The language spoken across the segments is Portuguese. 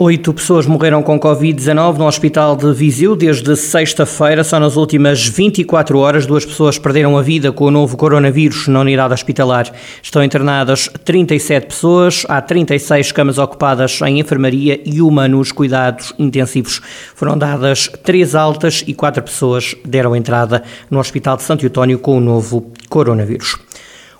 Oito pessoas morreram com Covid-19 no hospital de Viseu desde sexta-feira. Só nas últimas 24 horas, duas pessoas perderam a vida com o novo coronavírus na unidade hospitalar. Estão internadas 37 pessoas, há 36 camas ocupadas em enfermaria e uma nos cuidados intensivos. Foram dadas três altas e quatro pessoas deram entrada no Hospital de Santo Eutónio com o novo coronavírus.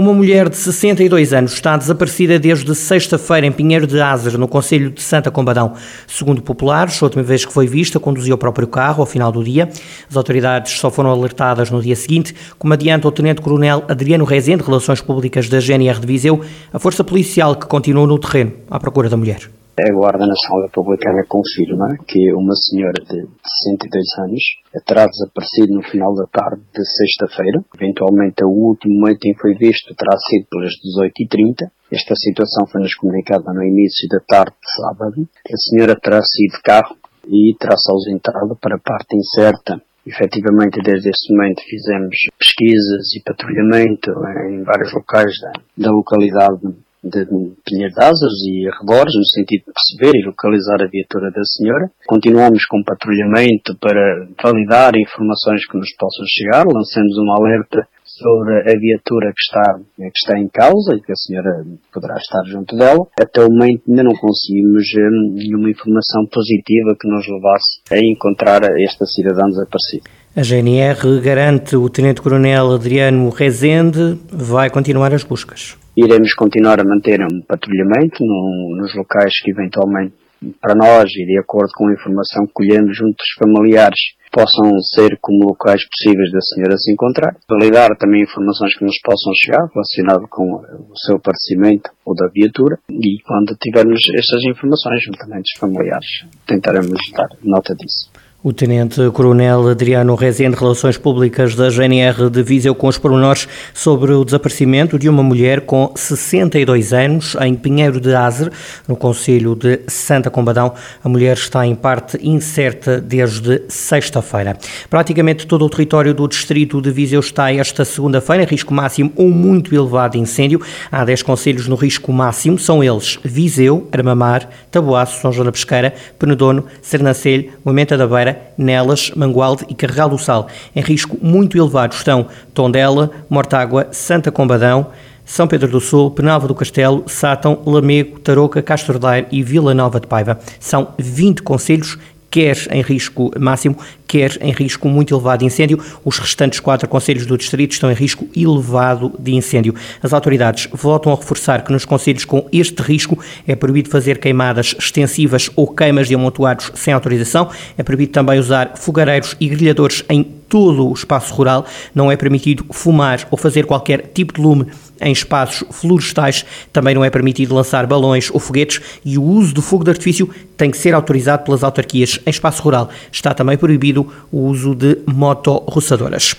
Uma mulher de 62 anos está desaparecida desde sexta-feira em Pinheiro de Azer, no Conselho de Santa Combadão. Segundo populares, a última vez que foi vista, conduziu o próprio carro ao final do dia. As autoridades só foram alertadas no dia seguinte, como adianta o Tenente-Coronel Adriano Rezende, Relações Públicas da GNR de Viseu, a força policial que continuou no terreno à procura da mulher. A Guarda Nacional Republicana confirma que uma senhora de 62 anos terá desaparecido no final da tarde de sexta-feira. Eventualmente, o último momento em que foi visto terá sido pelas 18h30. Esta situação foi-nos comunicada no início da tarde de sábado. A senhora terá sido de carro e terá-se ausentado para a parte incerta Efetivamente, desde esse momento fizemos pesquisas e patrulhamento em vários locais da, da localidade de Pinheiro de Asas e arredores, no sentido de perceber e localizar a viatura da senhora. Continuamos com patrulhamento para validar informações que nos possam chegar. Lançamos um alerta sobre a viatura que está, que está em causa e que a senhora poderá estar junto dela. Até o momento ainda não conseguimos hum, nenhuma informação positiva que nos levasse a encontrar esta cidadã desaparecida. A GNR garante o Tenente-Coronel Adriano Rezende vai continuar as buscas. Iremos continuar a manter um patrulhamento no, nos locais que eventualmente para nós e de acordo com a informação que colhemos junto dos familiares possam ser como locais possíveis da senhora se encontrar. Validar também informações que nos possam chegar relacionado com o seu aparecimento ou da viatura e quando tivermos estas informações juntamente dos familiares tentaremos dar nota disso. O Tenente-Coronel Adriano Rezende, Relações Públicas da GNR de Viseu, com os pormenores sobre o desaparecimento de uma mulher com 62 anos em Pinheiro de Azer, no Conselho de Santa Combadão. A mulher está em parte incerta desde sexta-feira. Praticamente todo o território do distrito de Viseu está esta segunda-feira em risco máximo ou muito elevado de incêndio. Há 10 conselhos no risco máximo, são eles Viseu, Armamar, Taboaço, São João da Pesqueira, Penedono, Sernancelho, Moimenta da Beira, Nelas, Mangualde e Carregal do Sal. Em risco muito elevado estão Tondela, Mortágua, Santa Combadão, são Pedro do Sul, Penalva do Castelo, Sátão, Lamego, Tarouca, Castro Daire e Vila Nova de Paiva. São 20 conselhos quer em risco máximo, quer em risco muito elevado de incêndio. Os restantes quatro conselhos do distrito estão em risco elevado de incêndio. As autoridades voltam a reforçar que nos conselhos com este risco é proibido fazer queimadas extensivas ou queimas de amontoados sem autorização. É proibido também usar fogareiros e grelhadores em todo o espaço rural. Não é permitido fumar ou fazer qualquer tipo de lume em espaços florestais. Também não é permitido lançar balões ou foguetes e o uso do fogo de artifício tem que ser autorizado pelas autarquias em espaço rural. Está também proibido o uso de motorroçadoras.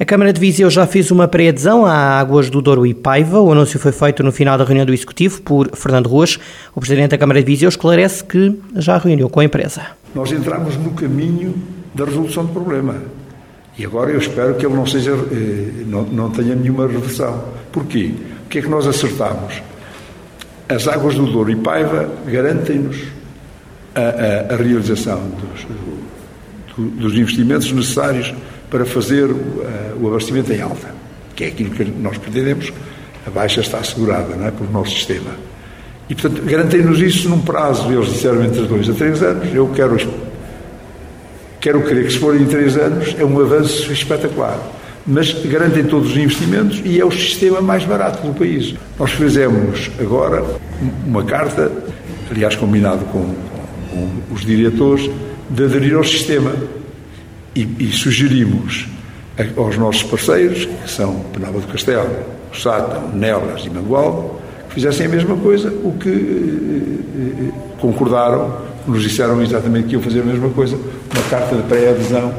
A Câmara de Viseu já fez uma pré-adesão à Águas do Douro e Paiva. O anúncio foi feito no final da reunião do Executivo por Fernando Ruas. O Presidente da Câmara de Viseu esclarece que já reuniu com a empresa. Nós entramos no caminho da resolução do problema. E agora eu espero que ele não seja, eh, não, não tenha nenhuma reversão. Porquê? O que é que nós acertamos? As águas do Douro e Paiva garantem-nos a, a, a, realização dos, do, dos, investimentos necessários para fazer o, o abastecimento em alta, que é aquilo que nós pretendemos. A baixa está assegurada não é, pelo nosso sistema. E, portanto, garantem-nos isso num prazo, eles disseram entre dois a três anos. Eu quero, quero crer que, se forem em três anos, é um avanço espetacular mas garantem todos os investimentos e é o sistema mais barato do país. Nós fizemos agora uma carta, aliás, combinado com, com os diretores, de aderir ao sistema e, e sugerimos aos nossos parceiros, que são Penalva do Castelo, Sátão, Nelas e Mangual, que fizessem a mesma coisa, o que eh, eh, concordaram, nos disseram exatamente que iam fazer a mesma coisa, uma carta de pré-adesão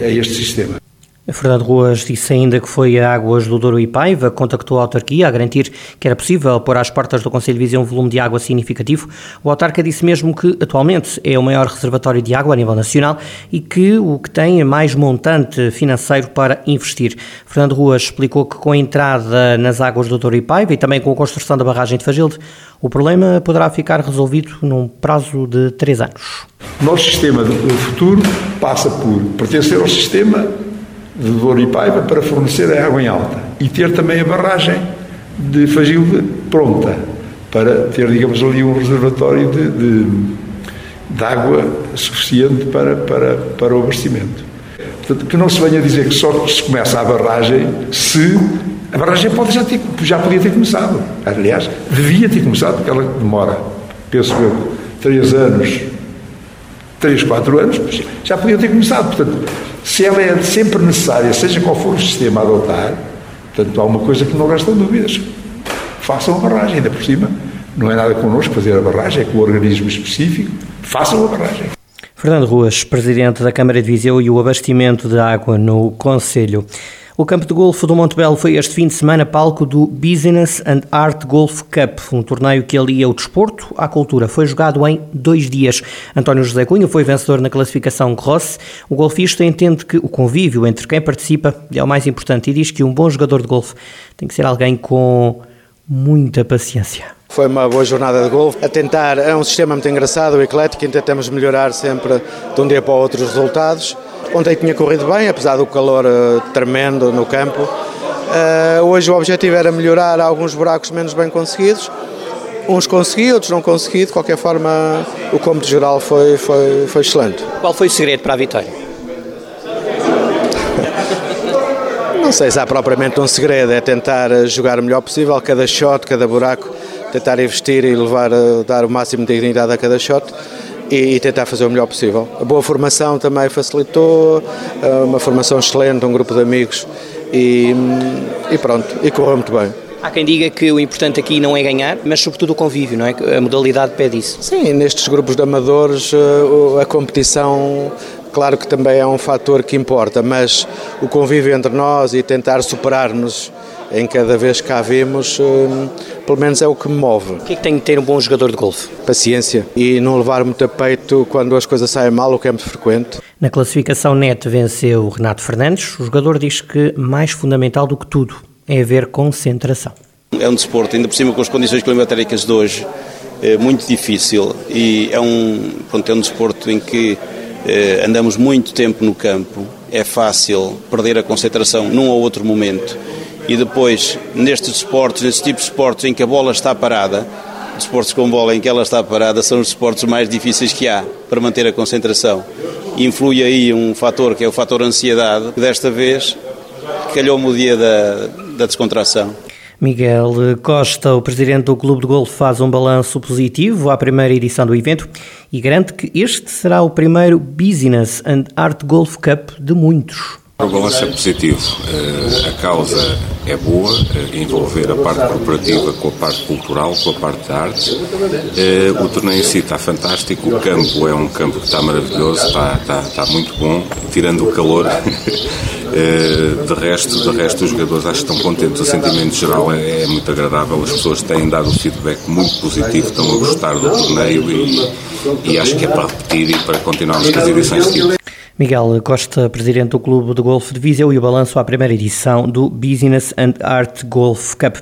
a este sistema. Fernando Ruas disse ainda que foi a Águas do Douro e Paiva contactou a autarquia a garantir que era possível pôr às portas do Conselho de Viseu um volume de água significativo. O autarca disse mesmo que atualmente é o maior reservatório de água a nível nacional e que o que tem é mais montante financeiro para investir. Fernando Ruas explicou que com a entrada nas águas do Douro e Paiva e também com a construção da barragem de Fagilde, o problema poderá ficar resolvido num prazo de três anos. O nosso sistema do futuro passa por pertencer ao sistema de Douro e Paiva para fornecer a água em alta e ter também a barragem de Fagilde pronta para ter, digamos, ali um reservatório de, de, de água suficiente para, para, para o abastecimento. Portanto, que não se venha dizer que só se começa a barragem se a barragem pode já, ter, já podia ter começado. Aliás, devia ter começado, porque ela demora, penso eu, três anos, três, quatro anos, já podia ter começado. Portanto, se ela é sempre necessária, seja qual for o sistema a adotar, portanto, há uma coisa que não restam dúvidas. Façam a barragem, ainda por cima. Não é nada connosco fazer a barragem, é com o organismo específico. Façam a barragem. Fernando Ruas, Presidente da Câmara de Viseu e o abastecimento de água no Conselho. O campo de golfe do Montebello foi este fim de semana palco do Business and Art Golf Cup, um torneio que alia o desporto à cultura. Foi jogado em dois dias. António José Cunha foi vencedor na classificação Cross. O golfista entende que o convívio entre quem participa é o mais importante e diz que um bom jogador de golfe tem que ser alguém com muita paciência. Foi uma boa jornada de golfe. A tentar, é um sistema muito engraçado, eclético, e tentamos melhorar sempre de um dia para o outro os resultados. Ontem tinha corrido bem, apesar do calor uh, tremendo no campo. Uh, hoje o objetivo era melhorar alguns buracos menos bem conseguidos. Uns consegui, outros não consegui. De qualquer forma, o cômputo geral foi, foi, foi excelente. Qual foi o segredo para a vitória? não sei se há propriamente um segredo, é tentar jogar o melhor possível, cada shot, cada buraco, tentar investir e levar, dar o máximo de dignidade a cada shot e, e, tentar fazer o melhor possível. A boa formação também facilitou, eh, uma formação excelente, um grupo de amigos e, e pronto, e correu muito bem. Há quem diga que o importante aqui não é ganhar, mas sobretudo o convívio, não é? A modalidade pede isso. Sim, nestes grupos de amadores eh, a competição claro que também é um fator que importa, mas o convívio entre nós e tentar superar-nos em cada vez que cá vemos, hum, pelo menos é o que me move. O que é que tem que ter um bom jogador de golfe? Paciência e não levar muito a peito quando as coisas saem mal, o que é muito frequente. Na classificação net venceu Renato Fernandes. O jogador diz que mais fundamental do que tudo é haver concentração. É um desporto, ainda por cima com as condições climatéricas de hoje, é muito difícil e é um, pronto, é um desporto em que andamos muito tempo no campo, é fácil perder a concentração num ou outro momento e depois nestes esportes, neste tipo de esportes em que a bola está parada, desportos com bola em que ela está parada são os esportes mais difíceis que há para manter a concentração. Influi aí um fator que é o fator ansiedade, que desta vez calhou-me o dia da, da descontração. Miguel Costa, o presidente do Clube de Golfe, faz um balanço positivo à primeira edição do evento e garante que este será o primeiro Business and Art Golf Cup de muitos. O balanço é positivo. Eh, a causa é boa, eh, envolver a parte corporativa com a parte cultural, com a parte da arte. Eh, o torneio em si está fantástico, o campo é um campo que está maravilhoso, está, está, está muito bom, tirando o calor. de resto, de resto, os jogadores acho que estão contentes. O sentimento geral é, é muito agradável. As pessoas têm dado um feedback muito positivo, estão a gostar do torneio e, e acho que é para repetir e para continuarmos com as edições seguintes. Miguel Costa, presidente do Clube de Golfe de Viseu e o balanço à primeira edição do Business and Art Golf Cup.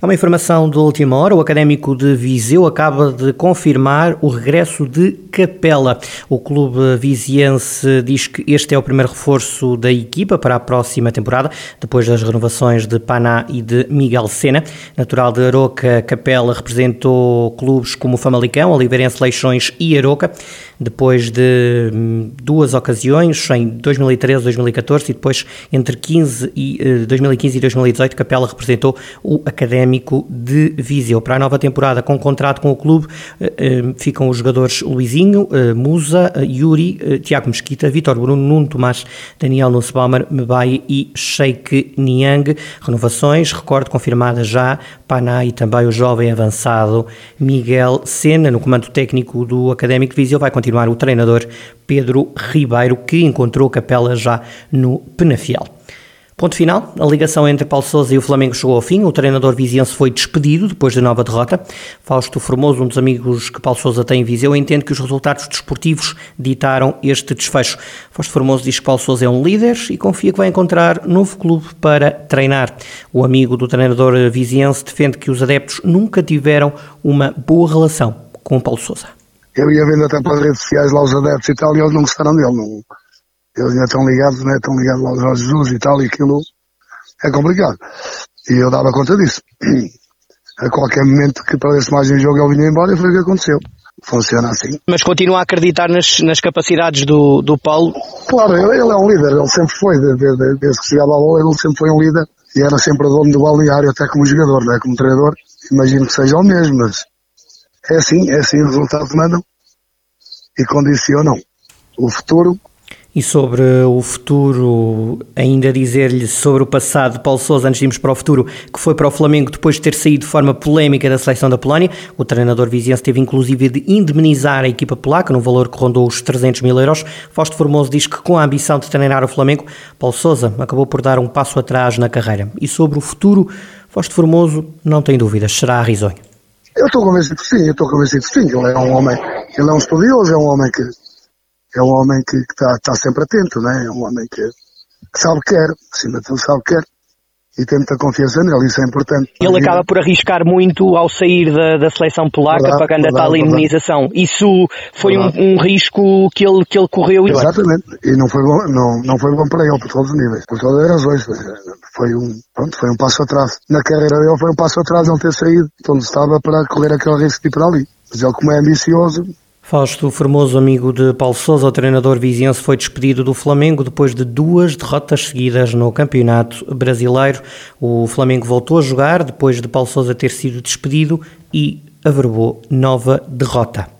É uma informação de última hora. O Académico de Viseu acaba de confirmar o regresso de Capela. O clube viziense diz que este é o primeiro reforço da equipa para a próxima temporada, depois das renovações de Paná e de Miguel Sena. Natural de Aroca, Capela representou clubes como Famalicão, Oliveirense Leixões e Aroca, depois de hum, duas ocasiões em 2013, 2014 e depois entre 15 e, 2015 eh, e 2018 Capela representou o Académico de Viseu. Para a nova temporada, com contrato com o clube, eh, eh, ficam os jogadores Luizinho, Musa, Yuri, Tiago Mesquita, Vitor Bruno, Nuno Tomás, Daniel Nussbaumer, Mebai e Sheik Niang. Renovações, recorde confirmada já, Paná e também o jovem avançado Miguel Sena, no comando técnico do Académico de Viseu, vai continuar o treinador Pedro Ribeiro, que encontrou capela já no Penafiel. Ponto final, a ligação entre Paulo Sousa e o Flamengo chegou ao fim. O treinador viziense foi despedido depois da nova derrota. Fausto Formoso, um dos amigos que Paulo Sousa tem em Viseu, entende que os resultados desportivos ditaram este desfecho. Fausto Formoso diz que Paulo Sousa é um líder e confia que vai encontrar novo clube para treinar. O amigo do treinador viziense defende que os adeptos nunca tiveram uma boa relação com Paulo Sousa. Eu ia vendo até para as redes sociais lá os adeptos e tal e eles não gostaram dele. Não eles ainda estão ligados, né? Estão ligados ao Jorge Jesus e tal, e aquilo é complicado. E eu dava conta disso. A qualquer momento que perdesse mais um jogo ele vinha embora e foi o que aconteceu. Funciona assim. Mas continua a acreditar nas, nas capacidades do, do Paulo? Claro, ele, ele é um líder, ele sempre foi, desde, desde, que chegava a bola, ele sempre foi um líder e era sempre dono do balneário, até como jogador, não é? Como treinador, imagino que seja o mesmo, mas é assim, é assim, os resultados mandam e condicionam o futuro e sobre o futuro, ainda dizer-lhe sobre o passado Paulo Sousa, antes de irmos para o futuro, que foi para o Flamengo depois de ter saído de forma polémica da seleção da Polónia. O treinador viziense teve inclusive de indemnizar a equipa polaca num valor que rondou os 300 mil euros. Fausto Formoso diz que com a ambição de treinar o Flamengo, Paulo Sousa acabou por dar um passo atrás na carreira. E sobre o futuro, Fausto Formoso não tem dúvidas, será a risonho. Eu estou convencido que sim, eu estou convencido que sim. Ele é um homem, ele é um estudioso, é um homem que é um homem que está tá sempre atento, né? É um homem que, que sabe o que quer, acima de tudo sabe o que quer e tem muita confiança nele, isso é importante. Ele acaba por arriscar muito ao sair da, da seleção polaca, verdade, pagando verdade, a tal indemnização. Isso foi um, um, risco que ele, que ele correu. Exatamente, e não foi, bom, não, não foi bom para ele, por todos os níveis, por todas as razões. Foi um, pronto, foi um passo atrás. Na carreira dele foi um passo atrás ele ter saído onde estava para correr aquele risco de ir para ali. Mas ele, como é ambicioso, Fausto Formoso, amigo de Paulo Sousa, o treinador viziense, foi despedido do Flamengo depois de duas derrotas seguidas no Campeonato Brasileiro. O Flamengo voltou a jogar depois de Paulo Sousa ter sido despedido e averbou nova derrota.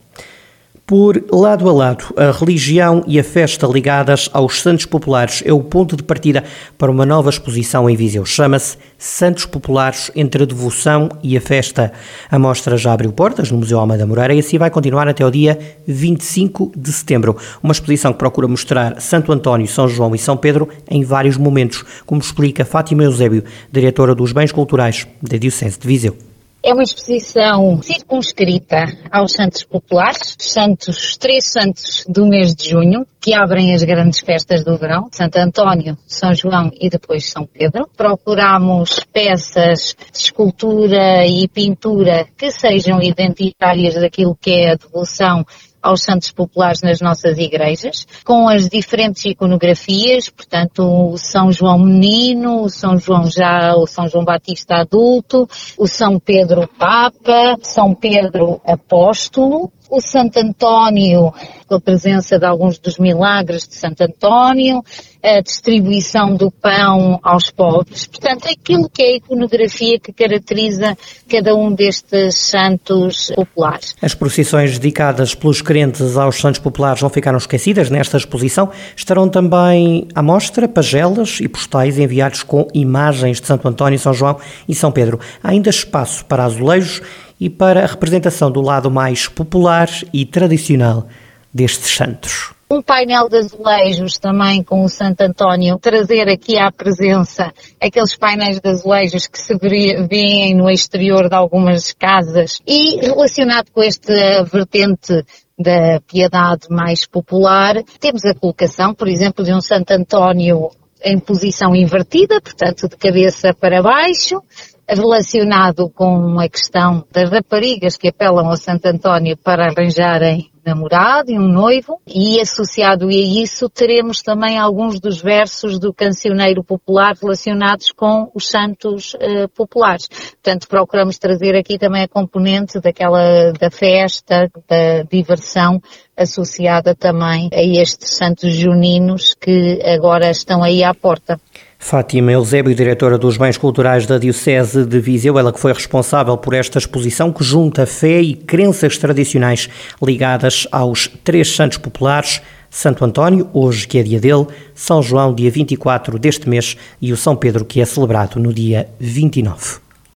Por lado a lado, a religião e a festa ligadas aos Santos Populares é o ponto de partida para uma nova exposição em Viseu. Chama-se Santos Populares entre a devoção e a festa. A mostra já abriu portas no Museu Almeida Moreira e assim vai continuar até o dia 25 de setembro. Uma exposição que procura mostrar Santo António, São João e São Pedro em vários momentos, como explica Fátima Eusébio, diretora dos Bens Culturais da Diocese de Viseu. É uma exposição circunscrita aos santos populares, santos, três santos do mês de junho, que abrem as grandes festas do verão, Santo António, São João e depois São Pedro. Procuramos peças de escultura e pintura que sejam identitárias daquilo que é a devoção aos santos populares nas nossas igrejas, com as diferentes iconografias, portanto, o São João Menino, o São João já, o São João Batista adulto, o São Pedro Papa, São Pedro Apóstolo, o Santo António, com a presença de alguns dos milagres de Santo António, a distribuição do pão aos pobres. Portanto, aquilo que é a iconografia que caracteriza cada um destes santos populares. As procissões dedicadas pelos crentes aos santos populares não ficaram esquecidas nesta exposição. Estarão também à mostra pagelas e postais enviados com imagens de Santo António, São João e São Pedro. Há ainda espaço para azulejos e para a representação do lado mais popular e tradicional destes santos. Um painel de azulejos também com o Santo António, trazer aqui à presença aqueles painéis de azulejos que se veem no exterior de algumas casas e relacionado com esta vertente da piedade mais popular, temos a colocação, por exemplo, de um Santo António em posição invertida, portanto de cabeça para baixo, relacionado com a questão das raparigas que apelam ao Santo António para arranjarem namorado e um noivo, e associado a isso teremos também alguns dos versos do cancioneiro popular relacionados com os santos uh, populares. Portanto, procuramos trazer aqui também a componente daquela, da festa, da diversão associada também a estes santos juninos que agora estão aí à porta. Fátima Eusébio, diretora dos Bens Culturais da Diocese de Viseu, ela que foi responsável por esta exposição que junta fé e crenças tradicionais ligadas aos três santos populares, Santo António, hoje que é dia dele, São João, dia 24 deste mês, e o São Pedro, que é celebrado no dia 29.